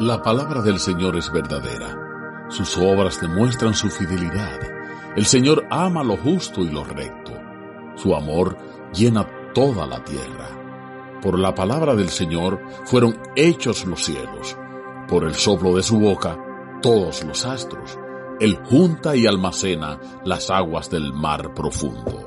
La palabra del Señor es verdadera. Sus obras demuestran su fidelidad. El Señor ama lo justo y lo recto. Su amor llena toda la tierra. Por la palabra del Señor fueron hechos los cielos. Por el soplo de su boca, todos los astros. Él junta y almacena las aguas del mar profundo.